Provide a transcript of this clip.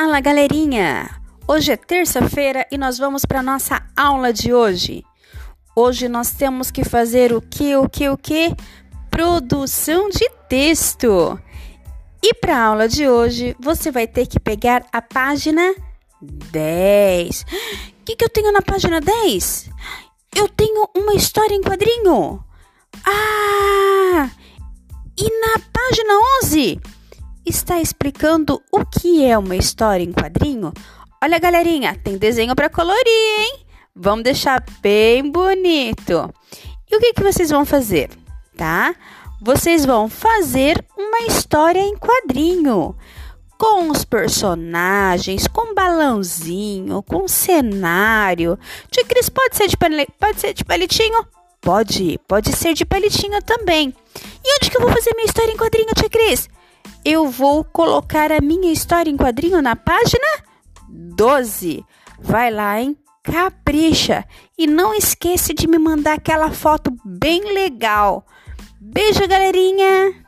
Fala galerinha! Hoje é terça-feira e nós vamos para nossa aula de hoje. Hoje nós temos que fazer o que, o que, o que? Produção de texto. E para a aula de hoje, você vai ter que pegar a página 10. O que, que eu tenho na página 10? Eu tenho uma história em quadrinho. Ah! E na página 11? Está explicando o que é uma história em quadrinho? Olha, galerinha, tem desenho para colorir, hein? Vamos deixar bem bonito. E o que, que vocês vão fazer, tá? Vocês vão fazer uma história em quadrinho com os personagens, com balãozinho, com cenário. Tia Cris, pode ser de pode ser de palitinho? Pode, pode ser de palitinho também. E onde que eu vou fazer minha história em quadrinho, Tia Cris? Eu vou colocar a minha história em quadrinho na página 12. Vai lá, hein? Capricha! E não esquece de me mandar aquela foto bem legal. Beijo, galerinha!